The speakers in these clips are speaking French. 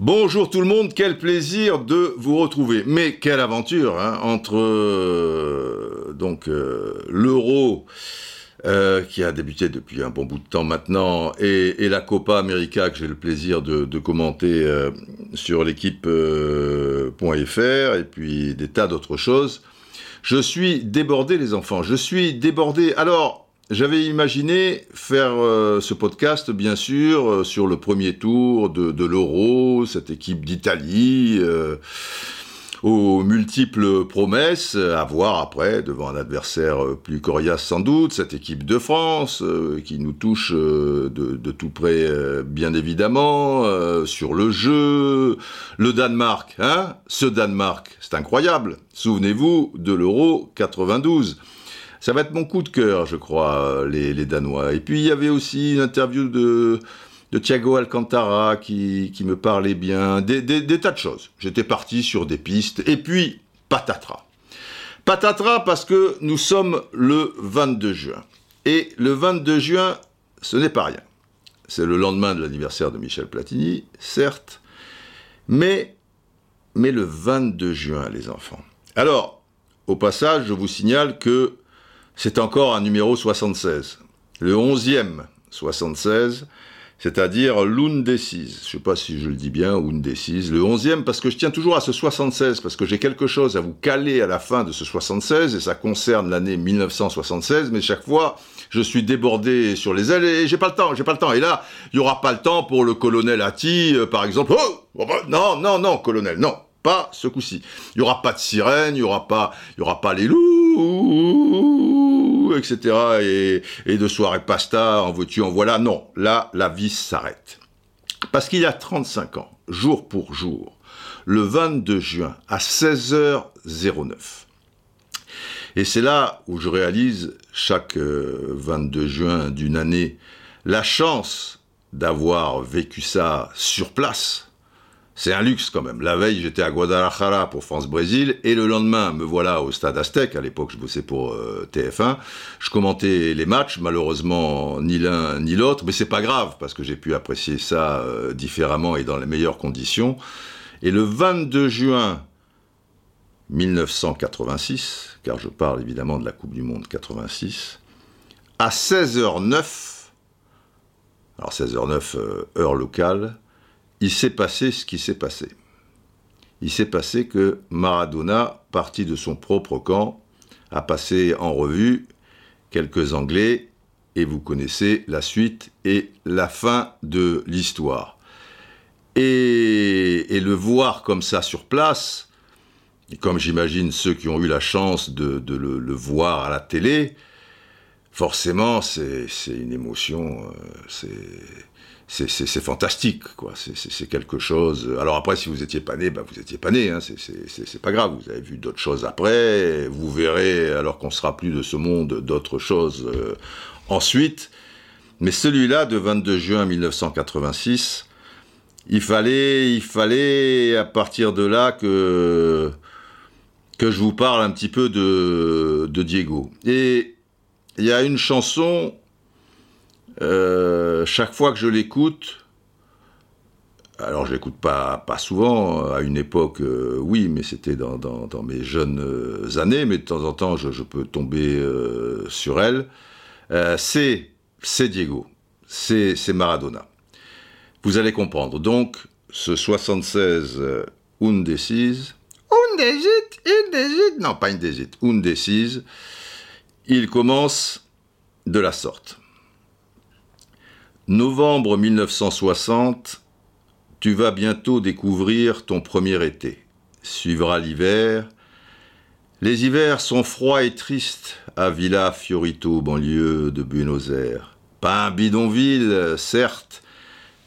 Bonjour tout le monde, quel plaisir de vous retrouver. Mais quelle aventure hein, entre euh, donc euh, l'euro euh, qui a débuté depuis un bon bout de temps maintenant et, la Copa América que j'ai le plaisir de, commenter sur l'équipe.fr et puis des tas d'autres choses. Je suis débordé les enfants, je suis débordé. Alors j'avais imaginé faire euh, ce podcast, bien sûr, euh, sur le premier tour de, l'Euro, cette équipe d'Italie, euh, aux multiples promesses, à voir après, devant un adversaire plus coriace sans doute, cette équipe de France, qui nous touche de, de tout près, bien évidemment, sur le jeu, le Danemark, hein, ce Danemark, c'est incroyable. Souvenez-vous de l'Euro 92. Ça va être mon coup de cœur, je crois, euh, les, les Danois. Et puis il y avait aussi une interview de, de Thiago Alcantara qui, qui me parlait bien, des, des- des tas de choses. J'étais parti sur des pistes. Et puis, patatras. Patatras parce que nous sommes le 22 juin. Et le 22 juin, ce n'est pas rien. C'est le lendemain de l'anniversaire de Michel Platini, certes, mais, mais le 22 juin, les enfants. Alors, au passage, je vous signale que c'est encore un numéro 76. Le 11e 76, c'est-à-dire l'undécise. Je ne sais pas si je le dis bien, undécise. Le 11e, parce que je tiens toujours à ce 76, parce que j'ai quelque chose à vous caler à la fin de ce 76, et ça concerne l'année 1976, mais chaque fois, je suis débordé sur les ailes, et j'ai pas le temps, j'ai pas le temps. Et là, il y aura pas le temps pour le colonel Hattie, euh, par exemple. Oh Oh, bah, Non, non, non, colonel, non. Pas ce coup-ci. Il y aura pas de sirène, il y aura pas, il y aura pas les loups, etc. Et, et de soirée pasta, en veux-tu, en voilà. Non, là, la vie s'arrête. Parce qu'il y a 35 ans, jour pour jour, le 22 juin à 16h09. Et c'est là où je réalise, chaque euh, 22 juin d'une année, la chance d'avoir vécu ça sur place. C'est un luxe quand même. La veille, j'étais à Guadalajara pour France-Brésil, et le lendemain, me voilà au stade Aztec. À l'époque, je bossais pour euh, TF1. Je commentais les matchs, malheureusement, ni l'un ni l'autre, mais c'est pas grave, parce que j'ai pu apprécier ça euh, différemment et dans les meilleures conditions. Et le 22 juin 1986, car je parle évidemment de la Coupe du Monde 86, à 16h09, alors 16h09 euh, heure locale, il s'est passé ce qui s'est passé. Il s'est passé que Maradona, parti de son propre camp, a passé en revue quelques Anglais, et vous connaissez la suite et la fin de l'histoire. Et, le voir comme ça sur place, comme j'imagine ceux qui ont eu la chance de, le, voir à la télé, forcément c'est c'est une émotion, euh, c'est c'est- fantastique, quoi. C'est- quelque chose. Alors après, si vous étiez pas né, bah, vous étiez pas né. Hein. C'est pas grave. Vous avez vu d'autres choses après. Vous verrez, alors qu'on sera plus de ce monde, d'autres choses euh, ensuite. Mais celui-là de 22 juin 1986, il fallait, il fallait à partir de là que que je vous parle un petit peu de, de Diego. Et il y a une chanson, euh, chaque fois que je l'écoute, alors je l'écoute pas, pas souvent, à une époque, euh, oui, mais c'était dans, dans- mes jeunes euh, années, mais de temps en temps, je, je peux tomber euh, sur elle. Euh, c'est Diego, c'est Maradona. Vous allez comprendre. Donc, ce 76 euh, Undécise, Undécise, Undécise, non pas Undécise, Undécise, il commence de la sorte. Novembre 1960, tu vas bientôt découvrir ton premier été. Suivra l'hiver. Les hivers sont froids et tristes à Villa Fiorito, banlieue de Buenos Aires. Pas un bidonville, certes,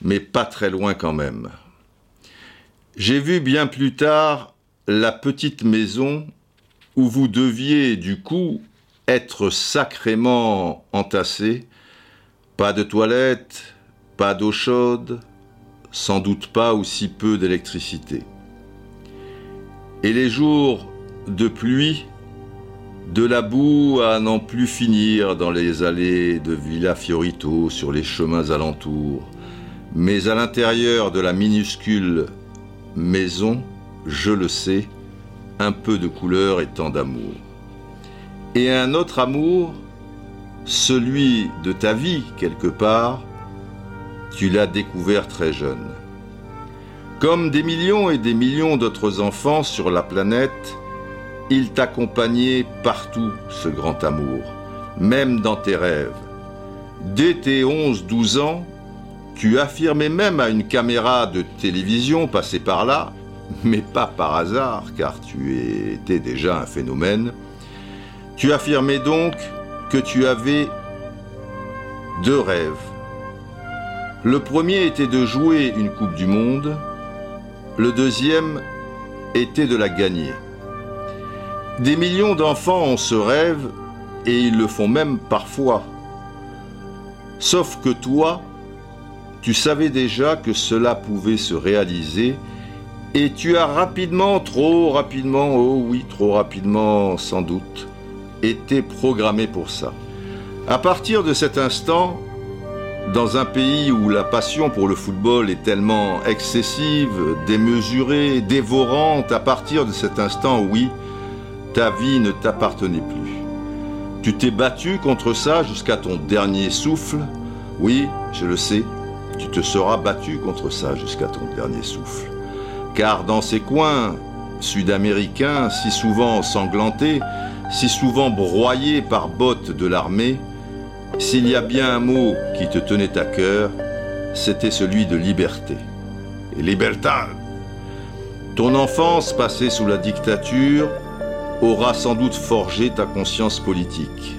mais pas très loin quand même. J'ai vu bien plus tard la petite maison où vous deviez, du coup, être sacrément entassés. Pas de toilette, pas d'eau chaude, sans doute pas aussi peu d'électricité. Et les jours de pluie, De la boue à n'en plus finir dans les allées de Villa Fiorito sur les chemins alentours. Mais à l'intérieur de la minuscule maison, je le sais, un peu de couleur et tant d'amour. Et un autre amour, celui de ta vie quelque part, tu l'as découvert très jeune. Comme des millions et des millions d'autres enfants sur la planète, il t'accompagnait partout, ce grand amour, même dans tes rêves. Dès tes 11-12 ans, tu affirmais même à une caméra de télévision passée par là, mais pas par hasard, car tu étais déjà un phénomène, tu affirmais donc tu avais deux rêves. Le premier était de jouer une Coupe du Monde, le deuxième était de la gagner. Des millions d'enfants ont ce rêve et ils le font même parfois. Sauf que toi, tu savais déjà que cela pouvait se réaliser et tu as rapidement, trop rapidement, oh oui, trop rapidement sans doute, été programmé pour ça. À partir de cet instant, dans un pays où la passion pour le football est tellement excessive, démesurée, dévorante, à partir de cet instant, oui, ta vie ne t'appartenait plus. Tu t'es battu contre ça jusqu'à ton dernier souffle. Oui, je le sais, tu te seras battu contre ça jusqu'à ton dernier souffle. Car dans ces coins sud-américains, si souvent ensanglantés, si souvent broyés par bottes de l'armée, s'il y a bien un mot qui te tenait à cœur, c'était celui de liberté. Et libertad. Ton enfance passée sous la dictature aura sans doute forgé ta conscience politique.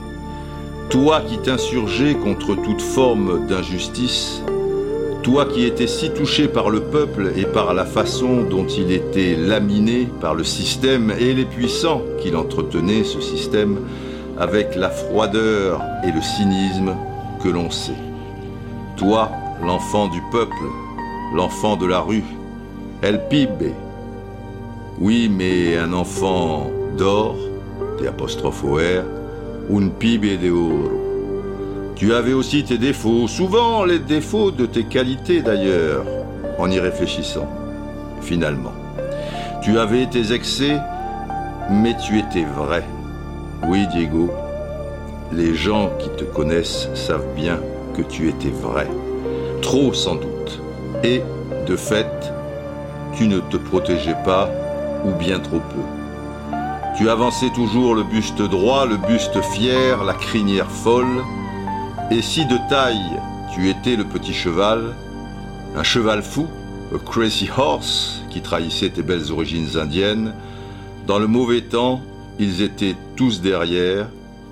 Toi qui t'insurgeais contre toute forme d'injustice, toi qui étais si touché par le peuple et par la façon dont il était laminé par le système et les puissants qu'il entretenait, ce système, avec la froideur et le cynisme que l'on sait. Toi, l'enfant du peuple, l'enfant de la rue, El Pibe. Oui, mais un enfant d'or, des apostrophes un pibe de oro. Tu avais aussi tes défauts, souvent les défauts de tes qualités d'ailleurs, en y réfléchissant, finalement. Tu avais tes excès, mais tu étais vrai. Oui, Diego, les gens qui te connaissent savent bien que tu étais vrai. Trop sans doute. Et, de fait, tu ne te protégeais pas, ou bien trop peu. Tu avançais toujours le buste droit, le buste fier, la crinière folle, et si de taille tu étais le petit cheval, un cheval fou, a crazy horse, qui trahissait tes belles origines indiennes, dans le mauvais temps, ils étaient tous derrière,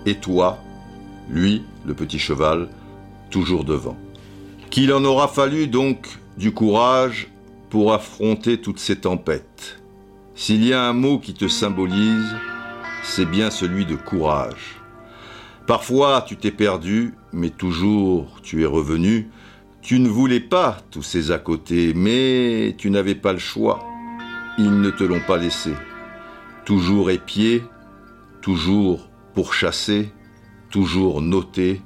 et toi, lui, le petit cheval, toujours devant. Qu'il en aura fallu donc du courage pour affronter toutes ces tempêtes. S'il y a un mot qui te symbolise, c'est bien celui de courage. Parfois tu t'es perdu, mais toujours tu es revenu. Tu ne voulais pas tous ces à côté, mais tu n'avais pas le choix. Ils ne te l'ont pas laissé. Toujours épié, toujours pourchassé, toujours noté,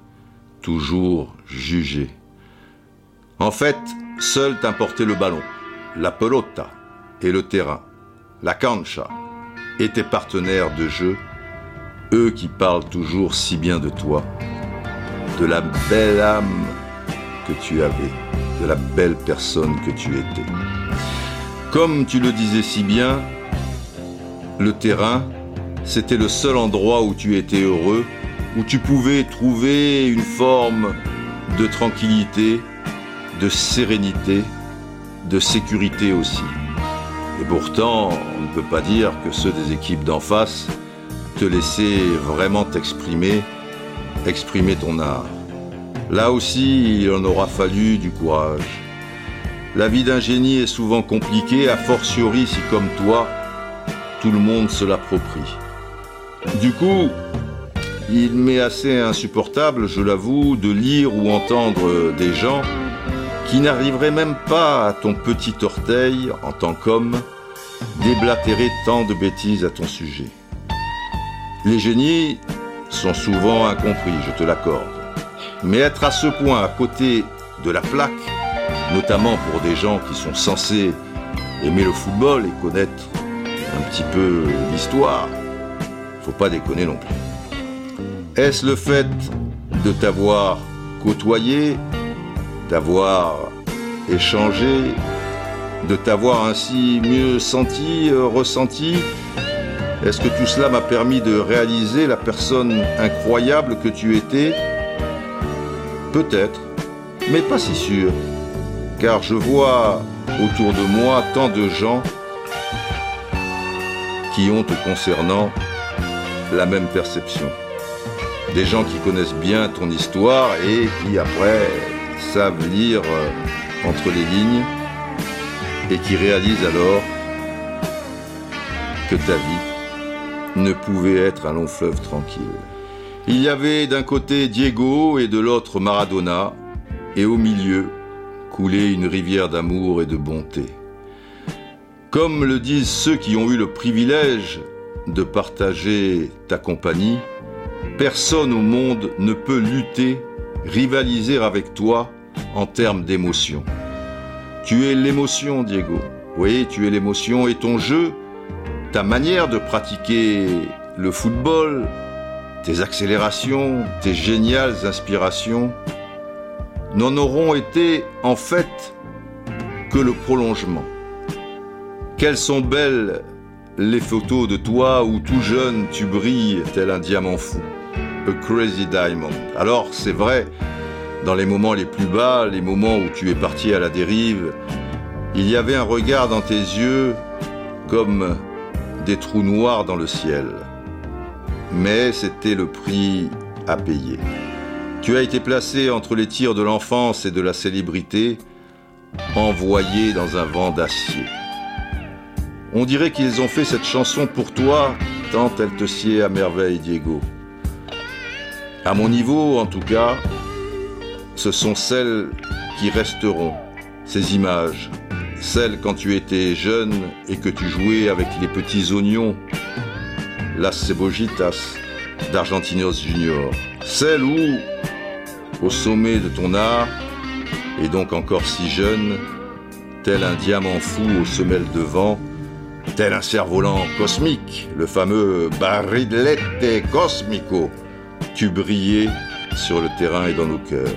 toujours jugé. En fait, seul t'importait le ballon, la pelota et le terrain, la cancha, et tes partenaires de jeu eux qui parlent toujours si bien de toi, de la belle âme que tu avais, de la belle personne que tu étais. Comme tu le disais si bien, le terrain, c'était le seul endroit où tu étais heureux, où tu pouvais trouver une forme de tranquillité, de sérénité, de sécurité aussi. Et pourtant, on ne peut pas dire que ceux des équipes d'en face te laisser vraiment t'exprimer, exprimer ton art. Là aussi, il en aura fallu du courage. La vie d'un génie est souvent compliquée, a fortiori si comme toi, tout le monde se l'approprie. Du coup, il m'est assez insupportable, je l'avoue, de lire ou entendre des gens qui n'arriveraient même pas à ton petit orteil, en tant qu'homme, déblatérer tant de bêtises à ton sujet. Les génies sont souvent incompris, je te l'accorde. Mais être à ce point à côté de la plaque, notamment pour des gens qui sont censés aimer le football et connaître un petit peu l'histoire, faut pas déconner non plus. Est-ce le fait de t'avoir côtoyé, d'avoir échangé, de t'avoir ainsi mieux senti, ressenti? Est-ce que tout cela m'a permis de réaliser la personne incroyable que tu étais Peut-être, mais pas si sûr, car je vois autour de moi tant de gens qui ont te concernant la même perception. Des gens qui connaissent bien ton histoire et qui après savent lire euh, entre les lignes et qui réalisent alors que ta vie ne pouvait être un long fleuve tranquille. Il y avait d'un côté Diego et de l'autre Maradona, et au milieu coulait une rivière d'amour et de bonté. Comme le disent ceux qui ont eu le privilège de partager ta compagnie, personne au monde ne peut lutter, rivaliser avec toi en termes d'émotion. Tu es l'émotion, Diego. Oui, tu es l'émotion et ton jeu, ta manière de pratiquer le football, tes accélérations, tes géniales inspirations, n'en auront été en fait que le prolongement. Quelles sont belles les photos de toi où tout jeune tu brilles tel un diamant fou, a crazy diamond. Alors c'est vrai, dans les moments les plus bas, les moments où tu es parti à la dérive, il y avait un regard dans tes yeux comme des trous noirs dans le ciel. Mais c'était le prix à payer. Tu as été placé entre les tirs de l'enfance et de la célébrité, envoyé dans un vent d'acier. On dirait qu'ils ont fait cette chanson pour toi, tant elle te sied à merveille, Diego. À mon niveau, en tout cas, ce sont celles qui resteront, ces images, celles quand tu étais jeune et que tu jouais avec les petits oignons, las cebollitas d'Argentinos Junior, celles où, au sommet de ton art, et donc encore si jeune, tel un diamant fou aux semelles de vent, tel un cerf-volant cosmique, le fameux Barilette Cosmico, tu brillais sur le terrain et dans nos cœurs.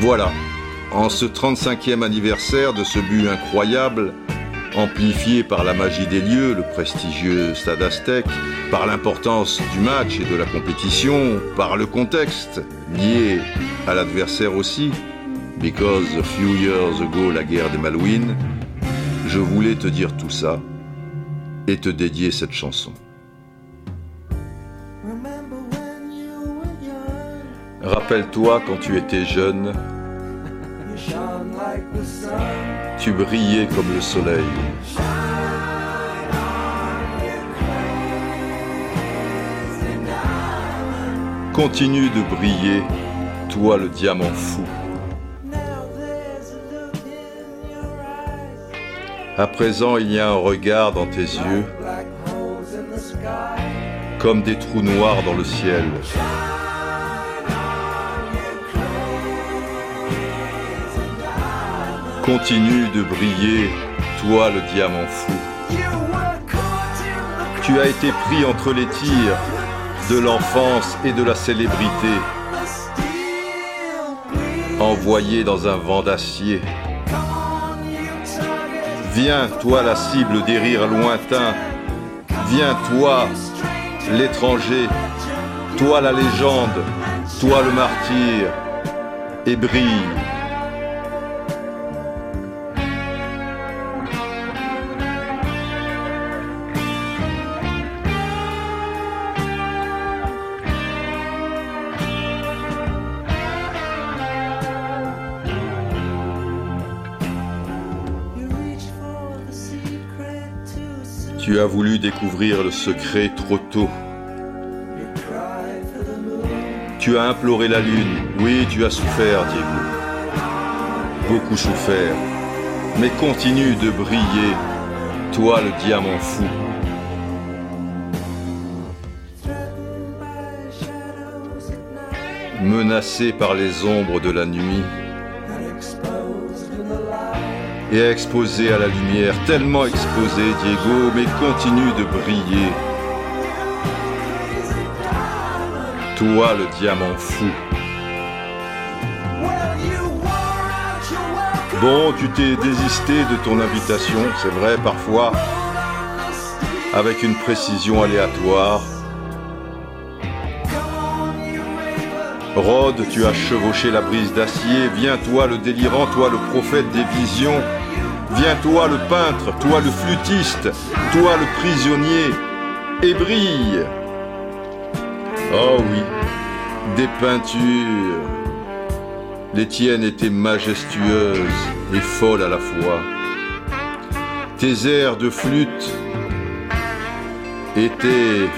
Voilà, en ce 35e anniversaire de ce but incroyable, amplifié par la magie des lieux, le prestigieux stade aztèque, par l'importance du match et de la compétition, par le contexte lié à l'adversaire aussi, because a few years ago la guerre des Malouines, je voulais te dire tout ça et te dédier cette chanson. Rappelle-toi quand tu étais jeune, tu brillais comme le soleil. Continue de briller, toi le diamant fou. À présent, il y a un regard dans tes yeux, comme des trous noirs dans le ciel. Continue de briller, toi le diamant fou. Tu as été pris entre les tirs de l'enfance et de la célébrité, envoyé dans un vent d'acier. Viens, toi la cible des rires lointains. Viens, toi l'étranger. Toi la légende. Toi le martyr. Et brille. Tu as voulu découvrir le secret trop tôt. Tu as imploré la lune. Oui, tu as souffert, Diego. Beaucoup souffert. Mais continue de briller, toi le diamant fou. Menacé par les ombres de la nuit, exposé à la lumière, tellement exposé, Diego, mais continue de briller. Toi, le diamant fou. Bon, tu t'es désisté de ton invitation, c'est vrai, parfois, avec une précision aléatoire. Rhodes, tu as chevauché la brise d'acier, viens toi le délirant, toi le prophète des visions, viens toi le peintre, toi le flûtiste, toi le prisonnier, et brille. Oh oui, des peintures. Les tiennes étaient majestueuses et folles à la fois. Tes airs de flûte étaient,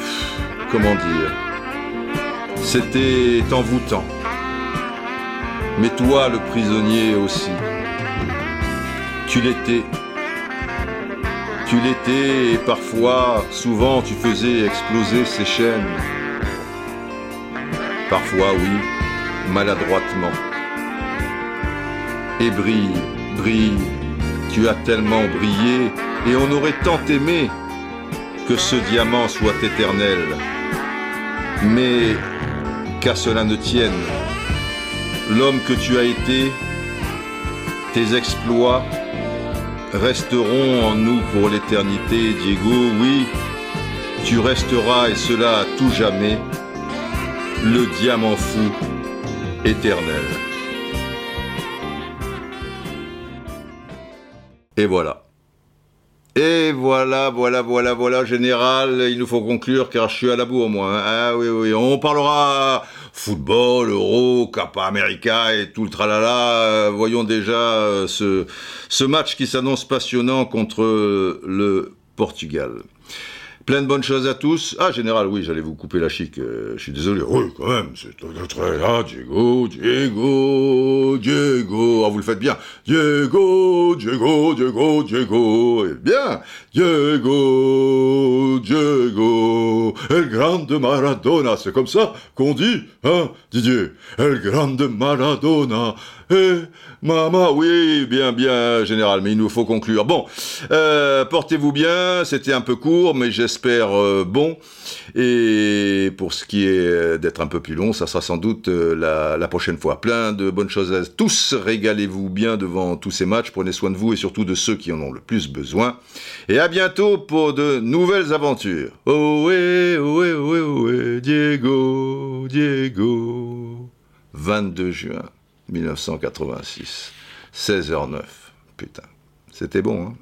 comment dire, c'était envoûtant. Mais toi, le prisonnier aussi, tu l'étais. Tu l'étais et parfois, souvent, tu faisais exploser ces chaînes. Parfois, oui, maladroitement. Et brille, brille, tu as tellement brillé et on aurait tant aimé que ce diamant soit éternel. Mais qu'à cela ne tienne. L'homme que tu as été, tes exploits resteront en nous pour l'éternité, Diego. Oui, tu resteras, et cela à tout jamais, le diamant fou éternel. Et voilà. Et voilà, voilà, voilà, voilà, général, il nous faut conclure car je suis à la bourre, moi. Hein. Ah oui, oui, on parlera football, euro, Capa America et tout le tralala. Voyons déjà euh, ce match qui s'annonce passionnant contre le Portugal. Plein de bonnes choses à tous. Ah, général, oui, j'allais vous couper la chic. Euh, je suis désolé. Oui, quand même, c'est très là. Diego, Diego, Diego. Ah, vous le faites bien. Diego, Diego, Diego, Diego. Eh bien, Diego, Diego. El Grande Maradona. C'est comme ça qu'on dit, hein, Didier? El Grande Maradona. Eh, maman, oui, bien, bien, général, mais il nous faut conclure. Bon, euh, portez-vous bien, c'était un peu court, mais j'espère euh, bon. Et pour ce qui est d'être un peu plus long, ça sera sans doute euh, la, la, prochaine fois. Plein de bonnes choses à tous. Régalez-vous bien devant tous ces matchs. Prenez soin de vous et surtout de ceux qui en ont le plus besoin. Et à bientôt pour de nouvelles aventures. Oh, ouais, oh, ouais, oh, ouais, oh, ouais, Diego, Diego. 22 juin. 1986. 16h09. Putain. C'était bon, hein?